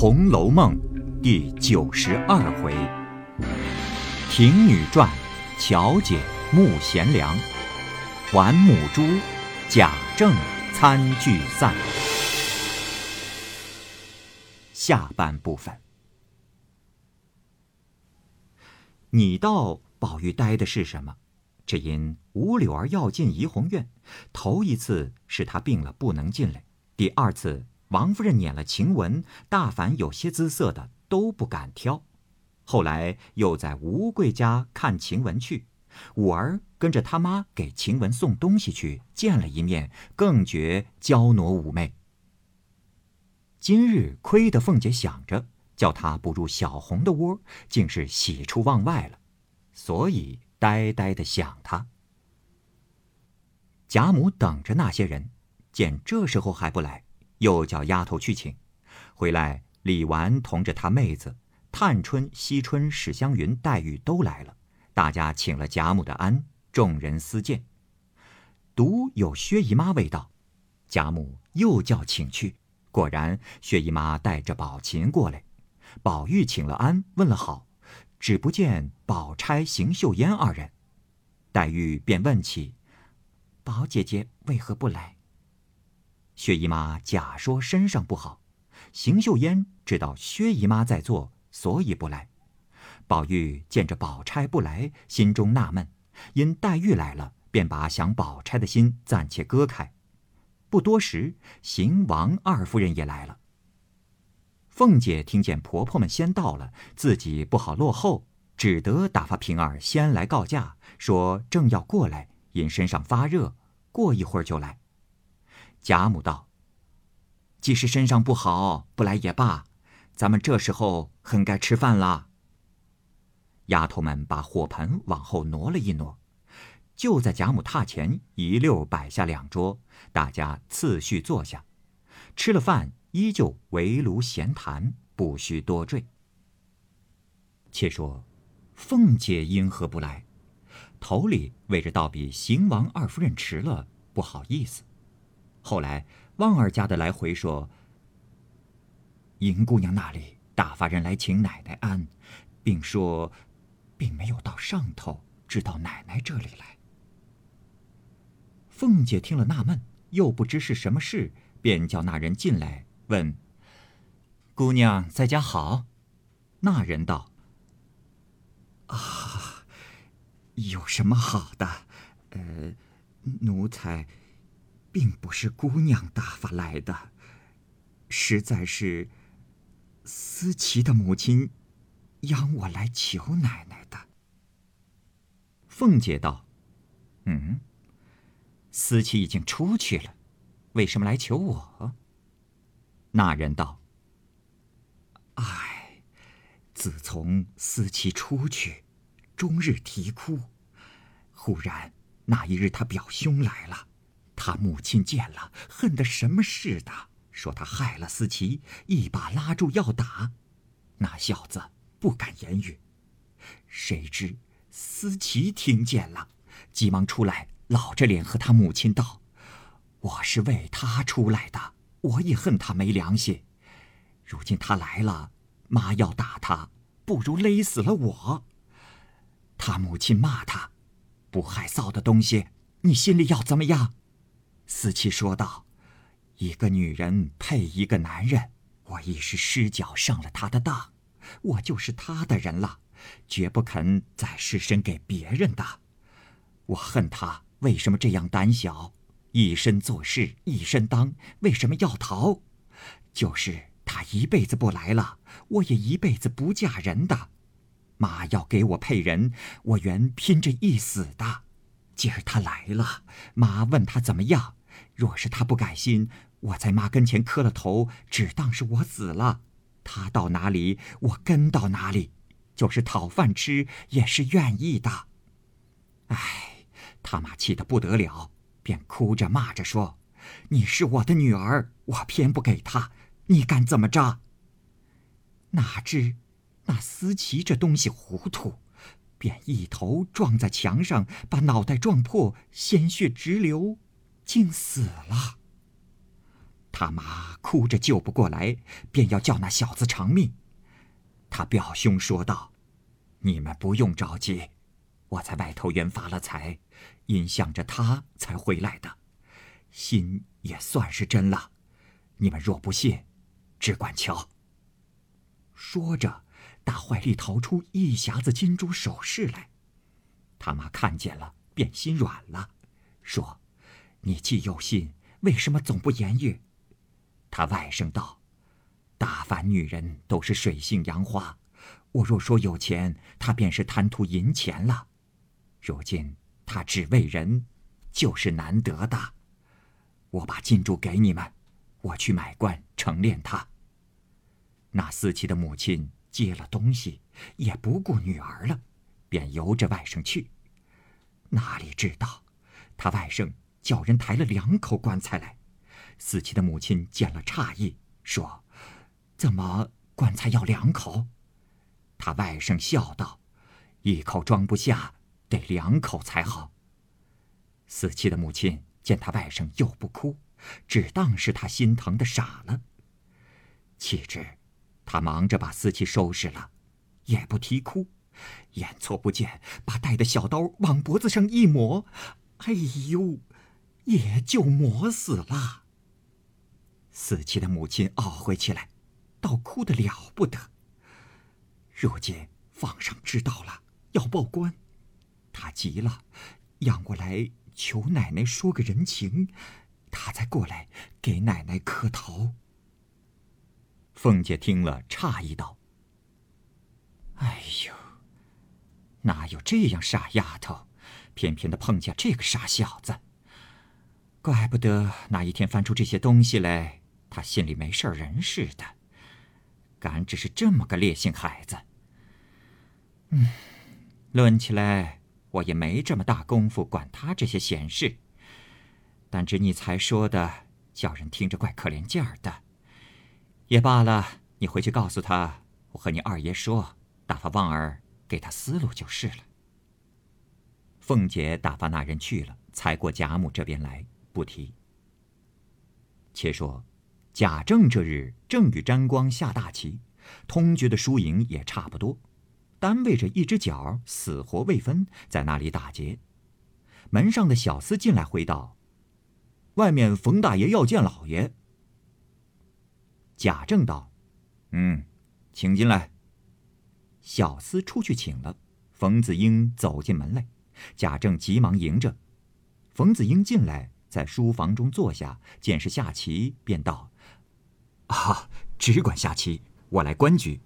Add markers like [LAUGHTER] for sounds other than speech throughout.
红楼梦》第九十二回：婷女传，巧姐慕贤良；还母猪，贾政参聚散。下半部分，你道宝玉呆的是什么？只因吴柳儿要进怡红院，头一次是他病了不能进来，第二次王夫人撵了晴雯，大凡有些姿色的都不敢挑。后来又在吴贵家看晴雯去，五儿跟着他妈给晴雯送东西去，见了一面，更觉娇挪妩媚。今日亏得凤姐想着叫她不入小红的窝，竟是喜出望外了，所以。呆呆的想她，贾母等着那些人，见这时候还不来，又叫丫头去请。回来，李纨同着他妹子探春、惜春、史湘云、黛玉都来了，大家请了贾母的安，众人私见。独有薛姨妈未到，贾母又叫请去，果然薛姨妈带着宝琴过来，宝玉请了安，问了好。只不见宝钗、邢岫烟二人，黛玉便问起：“宝姐姐为何不来？”薛姨妈假说身上不好，邢岫烟知道薛姨妈在做，所以不来。宝玉见着宝钗不来，心中纳闷，因黛玉来了，便把想宝钗的心暂且割开。不多时，邢王二夫人也来了。凤姐听见婆婆们先到了，自己不好落后，只得打发平儿先来告假，说正要过来，因身上发热，过一会儿就来。贾母道：“即使身上不好，不来也罢，咱们这时候很该吃饭了。”丫头们把火盆往后挪了一挪，就在贾母榻前一溜摆下两桌，大家次序坐下，吃了饭。依旧围炉闲谈，不需多赘。且说，凤姐因何不来？头里为着倒比邢王二夫人迟了，不好意思。后来旺儿家的来回说，银姑娘那里打发人来请奶奶安，并说，并没有到上头，只到奶奶这里来。凤姐听了纳闷，又不知是什么事，便叫那人进来。问：“姑娘在家好？”那人道：“啊，有什么好的？呃，奴才并不是姑娘打发来的，实在是思琪的母亲央我来求奶奶的。”凤姐道：“嗯，思琪已经出去了，为什么来求我？”那人道：“唉，自从思琪出去，终日啼哭。忽然那一日，他表兄来了，他母亲见了，恨得什么似的，说他害了思琪，一把拉住要打。那小子不敢言语。谁知思琪听见了，急忙出来，老着脸和他母亲道：‘我是为他出来的。’”我也恨他没良心，如今他来了，妈要打他，不如勒死了我。他母亲骂他，不害臊的东西，你心里要怎么样？思琪说道：“一个女人配一个男人，我一时失脚上了他的当，我就是他的人了，绝不肯再失身给别人的。我恨他为什么这样胆小。”一身做事一身当，为什么要逃？就是他一辈子不来了，我也一辈子不嫁人的。妈要给我配人，我原拼着一死的。今儿他来了，妈问他怎么样？若是他不改心，我在妈跟前磕了头，只当是我死了。他到哪里，我跟到哪里，就是讨饭吃也是愿意的。唉，他妈气得不得了。便哭着骂着说：“你是我的女儿，我偏不给她，你敢怎么着？”哪知那思琪这东西糊涂，便一头撞在墙上，把脑袋撞破，鲜血直流，竟死了。他妈哭着救不过来，便要叫那小子偿命。他表兄说道：“你们不用着急，我在外头原发了财，因想着他才回来的，心也算是真了。你们若不信，只管瞧。”说着，大怀里掏出一匣子金珠首饰来。他妈看见了，便心软了，说：“你既有心，为什么总不言语？”他外甥道：“大凡女人都是水性杨花，我若说有钱，他便是贪图银钱了。如今他只为人，就是难得的。我把金珠给你们，我去买官成殓他。”那思琪的母亲接了东西，也不顾女儿了。便由着外甥去，哪里知道，他外甥叫人抬了两口棺材来。死妻的母亲见了诧异，说：“怎么棺材要两口？”他外甥笑道：“一口装不下，得两口才好。”死妻的母亲见他外甥又不哭，只当是他心疼的傻了。岂知，他忙着把死妻收拾了，也不啼哭。眼错不见，把带的小刀往脖子上一抹，哎呦，也就磨死了。死妻的母亲懊悔起来，倒哭得了不得。如今皇上知道了，要报官，他急了，仰过来求奶奶说个人情，他才过来给奶奶磕头。凤姐听了，诧异道：“哎呦！”哪有这样傻丫头，偏偏的碰见这个傻小子。怪不得那一天翻出这些东西来，他心里没事人似的。敢只是这么个烈性孩子。嗯，论起来，我也没这么大功夫管他这些闲事。但只你才说的，叫人听着怪可怜劲儿的。也罢了，你回去告诉他，我和你二爷说，打发旺儿。给他思路就是了。凤姐打发那人去了，才过贾母这边来，不提。且说贾政这日正与沾光下大棋，通觉的输赢也差不多，单为着一只脚死活未分，在那里打劫。门上的小厮进来回道：“外面冯大爷要见老爷。”贾政道：“嗯，请进来。”小厮出去请了，冯子英走进门来，贾政急忙迎着。冯子英进来，在书房中坐下，见是下棋，便道：“啊，只管下棋，我来观局。”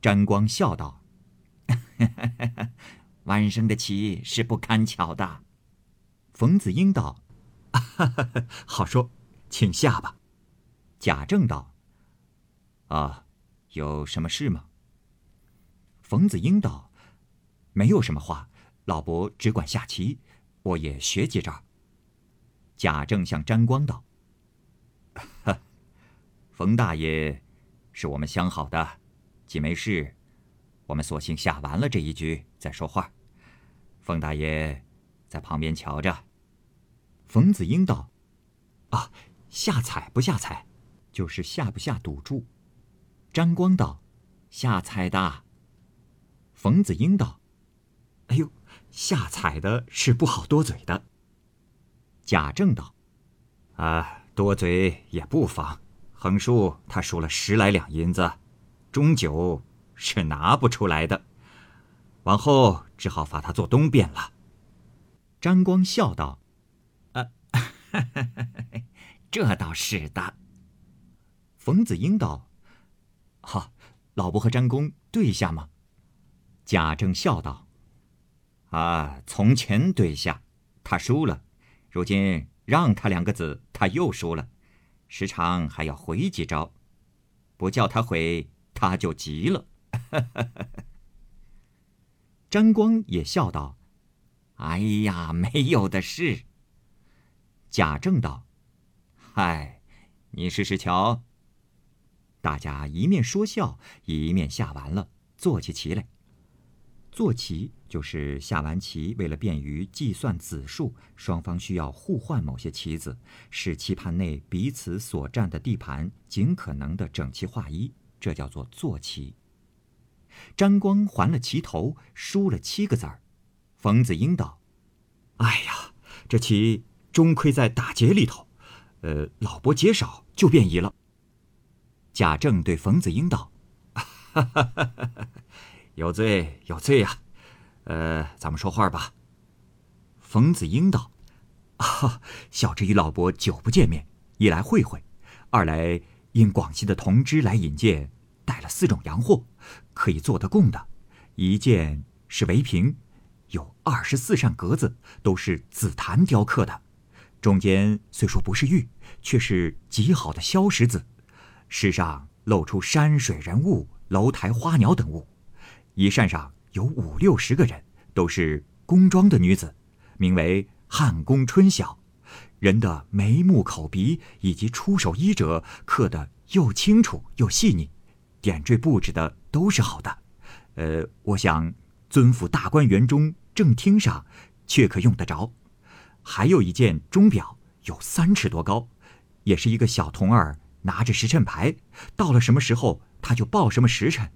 詹光笑道：“晚生的棋是不堪巧的。”冯子英道：“好说，请下吧。”贾政道：“啊，有什么事吗？”冯子英道：“没有什么话，老伯只管下棋，我也学几招。”贾政向沾光道：“哈 [LAUGHS] 冯大爷是我们相好的，既没事，我们索性下完了这一局再说话。冯大爷在旁边瞧着。”冯子英道：“啊，下彩不下彩，就是下不下赌注。”沾光道：“下彩的。”冯子英道：“哎呦，下彩的是不好多嘴的。”贾政道：“啊，多嘴也不妨。横竖他输了十来两银子，终究是拿不出来的。往后只好罚他做东边了。”张光笑道：“啊，[LAUGHS] 这倒是的。”冯子英道：“哈，老伯和张公对下吗？”贾政笑道：“啊，从前对下，他输了；如今让他两个子，他又输了，时常还要回几招，不叫他回，他就急了。[LAUGHS] ”沾光也笑道：“哎呀，没有的事。”贾政道：“嗨，你试试瞧。”大家一面说笑，一面下完了，坐起棋来。坐骑就是下完棋，为了便于计算子数，双方需要互换某些棋子，使棋盘内彼此所占的地盘尽可能的整齐划一，这叫做坐棋。沾光还了棋头，输了七个子儿。冯子英道：“哎呀，这棋终亏在打劫里头，呃，老伯劫少就便宜了。”贾政对冯子英道：“ [LAUGHS] 哈哈哈有罪有罪呀，呃，咱们说话吧。”冯子英道：“啊，小侄与老伯久不见面，一来会会，二来因广西的同知来引荐，带了四种洋货。”可以做得供的，一件是围屏，有二十四扇格子，都是紫檀雕刻的，中间虽说不是玉，却是极好的硝石子，石上露出山水人物、楼台花鸟等物。一扇上有五六十个人，都是宫装的女子，名为汉宫春晓，人的眉目口鼻以及出手衣褶刻得又清楚又细腻，点缀布置的。都是好的，呃，我想尊府大观园中正厅上，却可用得着。还有一件钟表，有三尺多高，也是一个小童儿拿着时辰牌，到了什么时候他就报什么时辰。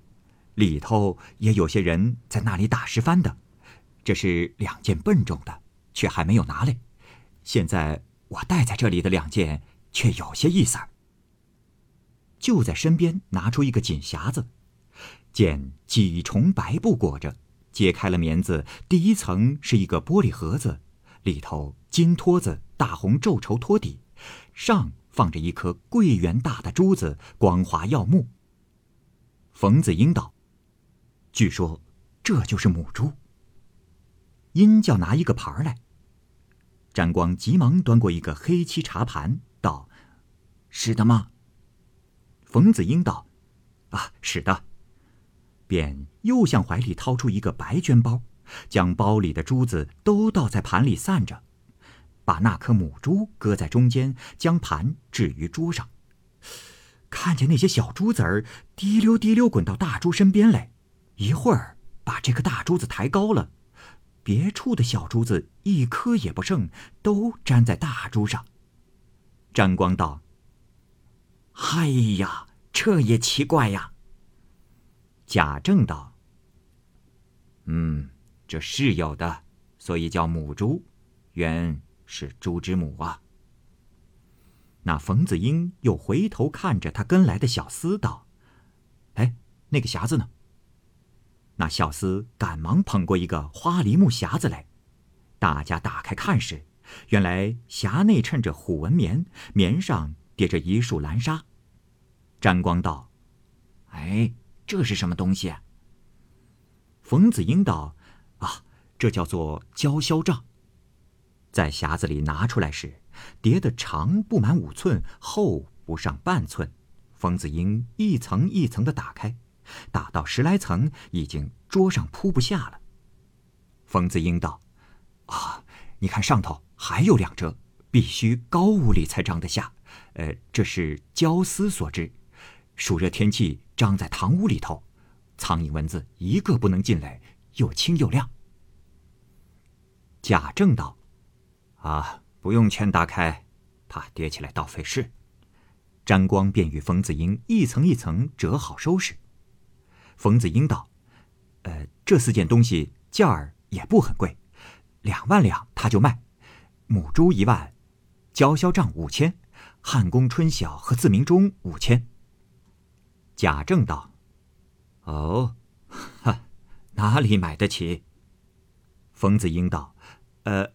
里头也有些人在那里打石幡的。这是两件笨重的，却还没有拿来。现在我带在这里的两件，却有些意思。就在身边拿出一个锦匣子。见几重白布裹着，揭开了棉子，第一层是一个玻璃盒子，里头金托子，大红皱绸托底，上放着一颗桂圆大的珠子，光滑耀目。冯子英道：“据说这就是母猪。”殷叫拿一个盘来，沾光急忙端过一个黑漆茶盘，道：“是的吗？”冯子英道：“啊，是的。”便又向怀里掏出一个白绢包，将包里的珠子都倒在盘里散着，把那颗母珠搁在中间，将盘置于桌上。看见那些小珠子儿滴溜滴溜滚到大珠身边来，一会儿把这个大珠子抬高了，别处的小珠子一颗也不剩，都粘在大珠上。张光道：“哎呀，这也奇怪呀。”贾政道：“嗯，这是有的，所以叫母猪，原是猪之母啊。”那冯子英又回头看着他跟来的小厮道：“哎，那个匣子呢？”那小厮赶忙捧过一个花梨木匣子来，大家打开看时，原来匣内衬着虎纹棉，棉上叠着一束蓝纱。沾光道：“哎。”这是什么东西？冯子英道：“啊，这叫做焦销帐。在匣子里拿出来时，叠的长不满五寸，厚不上半寸。冯子英一层一层的打开，打到十来层，已经桌上铺不下了。冯子英道：“啊，你看上头还有两折，必须高屋里才张得下。呃，这是焦丝所制。”暑热天气，张在堂屋里头，苍蝇蚊子一个不能进来，又清又亮。贾政道：“啊，不用全打开，怕叠起来倒费事。”沾光便与冯子英一层一层折好收拾。冯子英道：“呃，这四件东西价儿也不很贵，两万两他就卖。母猪一万，交销账五千，汉宫春晓和自鸣钟五千。”贾政道：“哦，哈，哪里买得起？”冯子英道：“呃，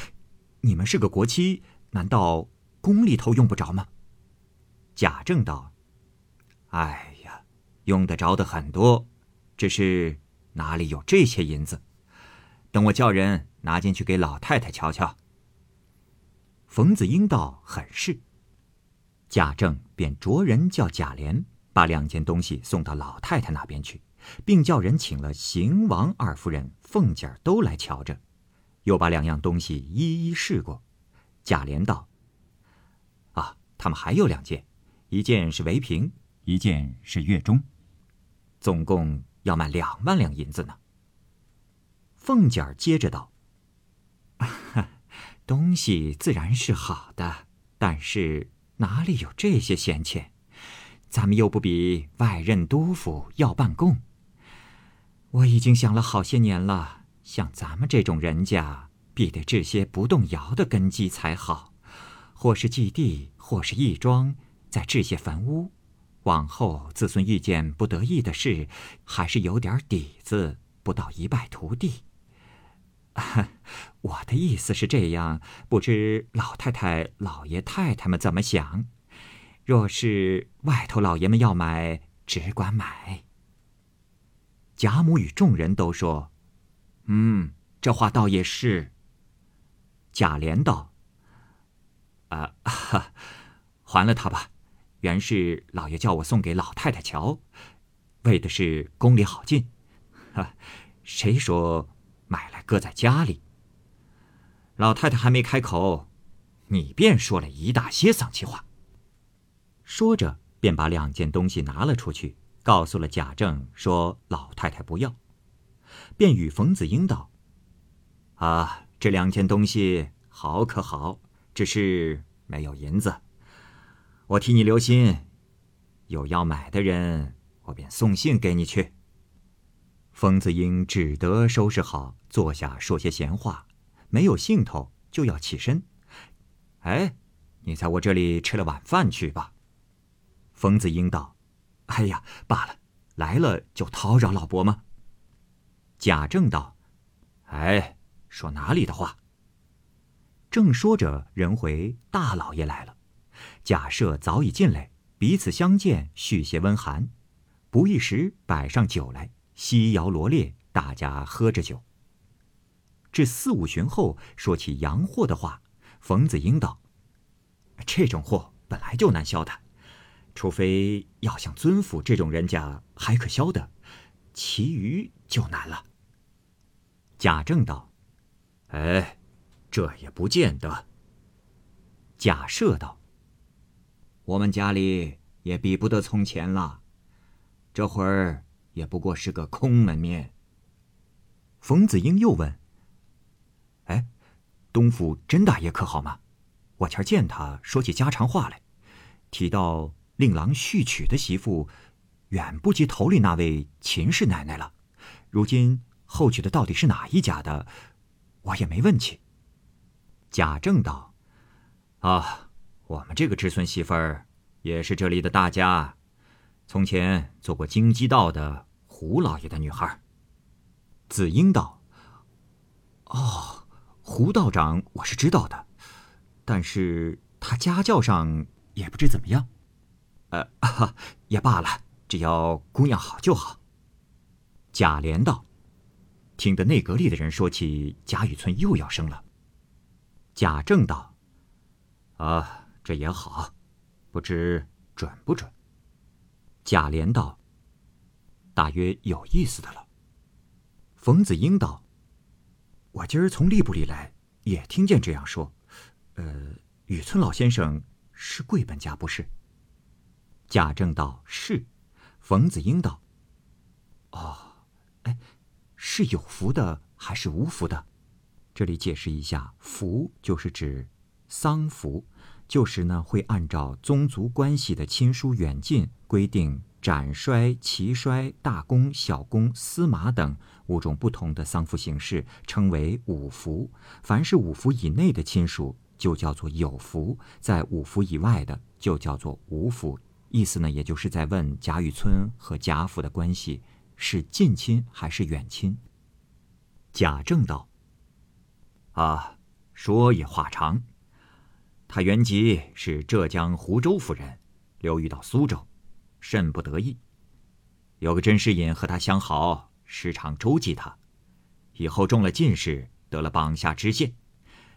[LAUGHS] 你们是个国戚，难道宫里头用不着吗？”贾政道：“哎，用得着的很多，只是哪里有这些银子？等我叫人拿进去给老太太瞧瞧。”冯子英道：“很是。”贾政便着人叫贾琏。把两件东西送到老太太那边去，并叫人请了邢王二夫人、凤姐儿都来瞧着，又把两样东西一一试过。贾琏道：“啊，他们还有两件，一件是围屏，一件是月钟，总共要卖两万两银子呢。”凤姐儿接着道：“ [LAUGHS] 东西自然是好的，但是哪里有这些闲钱？咱们又不比外任督府要办供。我已经想了好些年了，像咱们这种人家，必得置些不动摇的根基才好，或是祭地，或是义庄，再置些坟屋。往后子孙遇见不得意的事，还是有点底子，不到一败涂地。[LAUGHS] 我的意思是这样，不知老太太、老爷太太们怎么想？若是外头老爷们要买，只管买。贾母与众人都说：“嗯，这话倒也是。”贾琏道：“啊，哈，[LAUGHS] 还了他吧。原是老爷叫我送给老太太瞧，为的是宫里好进。哈，[LAUGHS] 谁说买来搁在家里？老太太还没开口，你便说了一大些丧气话。”说着，便把两件东西拿了出去。告诉了贾政，说老太太不要，便与冯子英道：“啊，这两件东西好可好，只是没有银子。我替你留心，有要买的人，我便送信给你去。”冯子英只得收拾好，坐下说些闲话，没有兴头，就要起身。哎，你在我这里吃了晚饭去吧。冯子英道。哎呀，罢了，来了就叨扰老伯吗？贾政道：“哎，说哪里的话？”正说着，人回大老爷来了。贾赦早已进来，彼此相见，续些温寒。不一时，摆上酒来，西摇罗列，大家喝着酒。至四五旬后，说起洋货的话，冯子英道：“这种货本来就难销的。”除非要像尊府这种人家还可销的，其余就难了。贾政道：“哎，这也不见得。”贾赦道：“我们家里也比不得从前了，这会儿也不过是个空门面。”冯子英又问：“哎，东府甄大爷可好吗？我前儿见他说起家常话来，提到……”令郎续娶的媳妇，远不及头里那位秦氏奶奶了。如今后娶的到底是哪一家的，我也没问起。贾政道：“啊，我们这个侄孙媳妇儿，也是这里的大家，从前做过京畿道的胡老爷的女孩。”子英道：“哦，胡道长我是知道的，但是他家教上也不知怎么样。”呃，哈 [LAUGHS] 也罢了，只要姑娘好就好。贾琏道：“听得内阁里的人说起贾雨村又要生了。”贾政道：“啊，这也好，不知准不准。”贾琏道：“大约有意思的了。”冯子英道：“我今儿从吏部里来，也听见这样说。呃，雨村老先生是贵本家，不是？”贾政道：“是。”冯子英道：“哦，哎，是有福的还是无福的？这里解释一下，福就是指丧服，就是呢会按照宗族关系的亲疏远近规定斩衰、齐衰、大功、小功、司马等五种不同的丧服形式，称为五服。凡是五服以内的亲属，就叫做有服；在五服以外的，就叫做无服。”意思呢，也就是在问贾雨村和贾府的关系是近亲还是远亲。贾政道：“啊，说也话长。他原籍是浙江湖州府人，流寓到苏州，甚不得意。有个甄士隐和他相好，时常周济他。以后中了进士，得了榜下知县，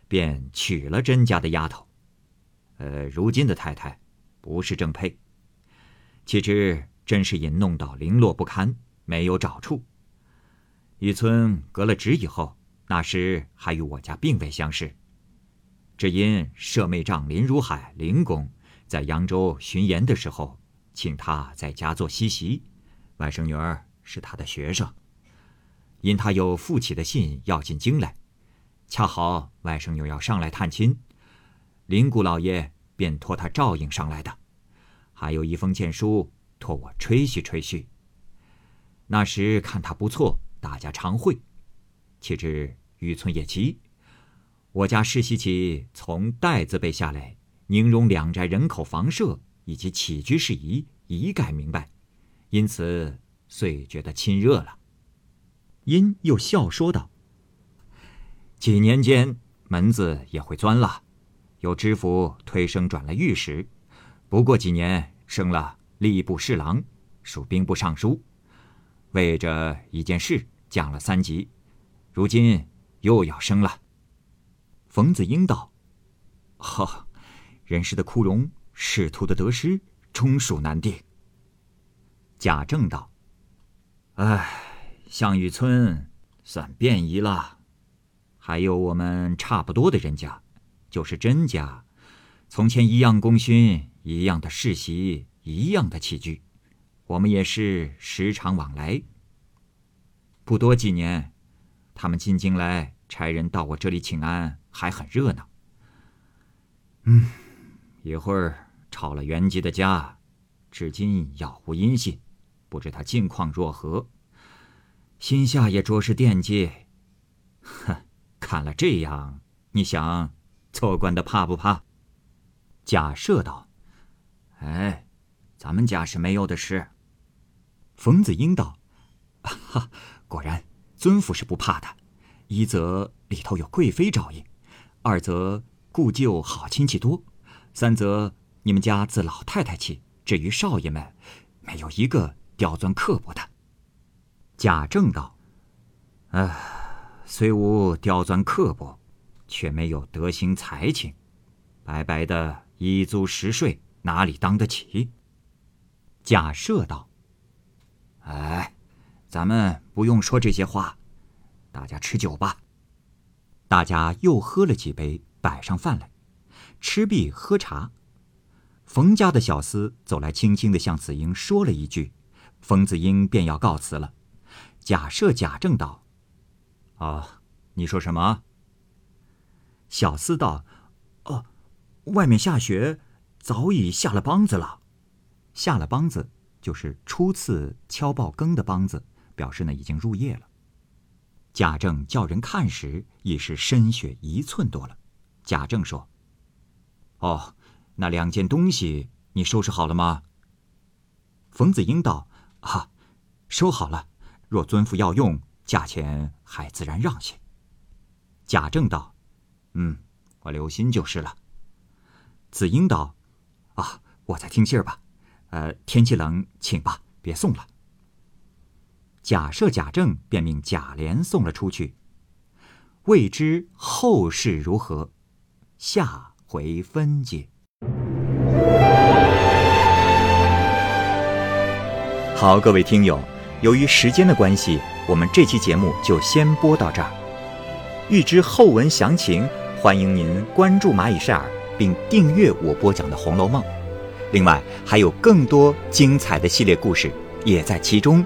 便娶了甄家的丫头。呃，如今的太太不是正配。”岂知甄士隐弄到零落不堪，没有找处。雨村革了职以后，那时还与我家并未相识。只因舍妹丈林如海林公在扬州巡盐的时候，请他在家做西席，外甥女儿是他的学生。因他有父亲的信要进京来，恰好外甥女要上来探亲，林姑老爷便托他照应上来的，还有一封荐书托我吹嘘吹嘘。那时看他不错，大家常会。岂知雨村也急，我家世袭起从代字辈下来，宁荣两宅人口房舍以及起居事宜一概明白，因此遂觉得亲热了。因又笑说道：“几年间门子也会钻了，有知府推升转了御史，不过几年升了吏部侍郎，属兵部尚书，为着一件事降了三级，如今又要升了。”冯子英道：“哈，人世的枯荣，仕途的得失，终属难定。”贾政道：“唉。”项羽村算便宜了，还有我们差不多的人家，就是甄家，从前一样功勋，一样的世袭，一样的起居，我们也是时常往来。不多几年，他们进京来，差人到我这里请安，还很热闹。嗯，一会儿吵了袁吉的家，至今杳无音信，不知他近况若何。心下也着实惦记，哼！看了这样，你想做官的怕不怕？假设道：“哎，咱们家是没有的事。”冯子英道：“哈，果然，尊父是不怕的。一则里头有贵妃照应，二则故旧好亲戚多，三则你们家自老太太起，至于少爷们，没有一个刁钻刻薄的。”贾政道：“唉，虽无刁钻刻薄，却没有德行才情，白白的一租十税，哪里当得起？”贾赦道：“哎，咱们不用说这些话，大家吃酒吧。”大家又喝了几杯，摆上饭来，吃毕喝茶。冯家的小厮走来，轻轻的向子英说了一句，冯子英便要告辞了。假设贾政道：“啊，你说什么？”小厮道：“哦，外面下雪，早已下了梆子了。下了梆子，就是初次敲报更的梆子，表示呢已经入夜了。”贾政叫人看时，已是深雪一寸多了。贾政说：“哦，那两件东西你收拾好了吗？”冯子英道：“啊，收好了。”若尊父要用，价钱还自然让些。贾政道：“嗯，我留心就是了。”子英道：“啊，我再听信儿吧。呃，天气冷，请吧，别送了。”假设、贾政便命贾琏送了出去。未知后事如何，下回分解。好，各位听友。由于时间的关系，我们这期节目就先播到这儿。欲知后文详情，欢迎您关注蚂蚁晒尔，并订阅我播讲的《红楼梦》。另外，还有更多精彩的系列故事也在其中，